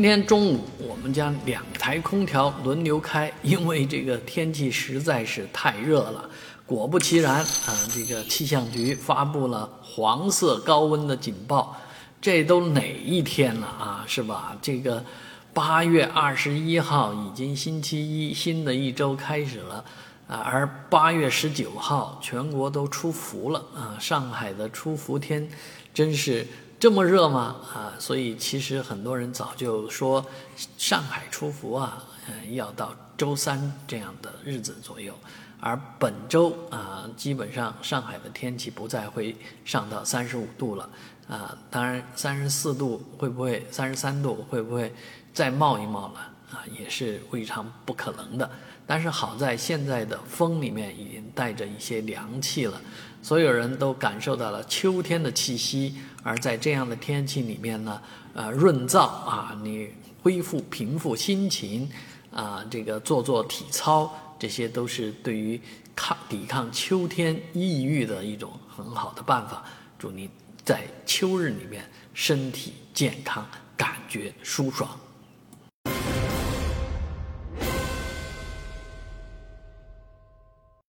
今天中午我们将两台空调轮流开，因为这个天气实在是太热了。果不其然啊，这个气象局发布了黄色高温的警报。这都哪一天了啊？是吧？这个八月二十一号已经星期一，新的一周开始了啊。而八月十九号全国都出伏了啊，上海的出伏天真是。这么热吗？啊，所以其实很多人早就说，上海出伏啊，嗯，要到周三这样的日子左右。而本周啊，基本上上海的天气不再会上到三十五度了啊。当然，三十四度会不会，三十三度会不会再冒一冒了啊？也是未尝不可能的。但是好在现在的风里面已经带着一些凉气了，所有人都感受到了秋天的气息。而在这样的天气里面呢，呃，润燥啊，你恢复平复心情啊，这个做做体操，这些都是对于抗抵抗秋天抑郁的一种很好的办法。祝你在秋日里面身体健康，感觉舒爽。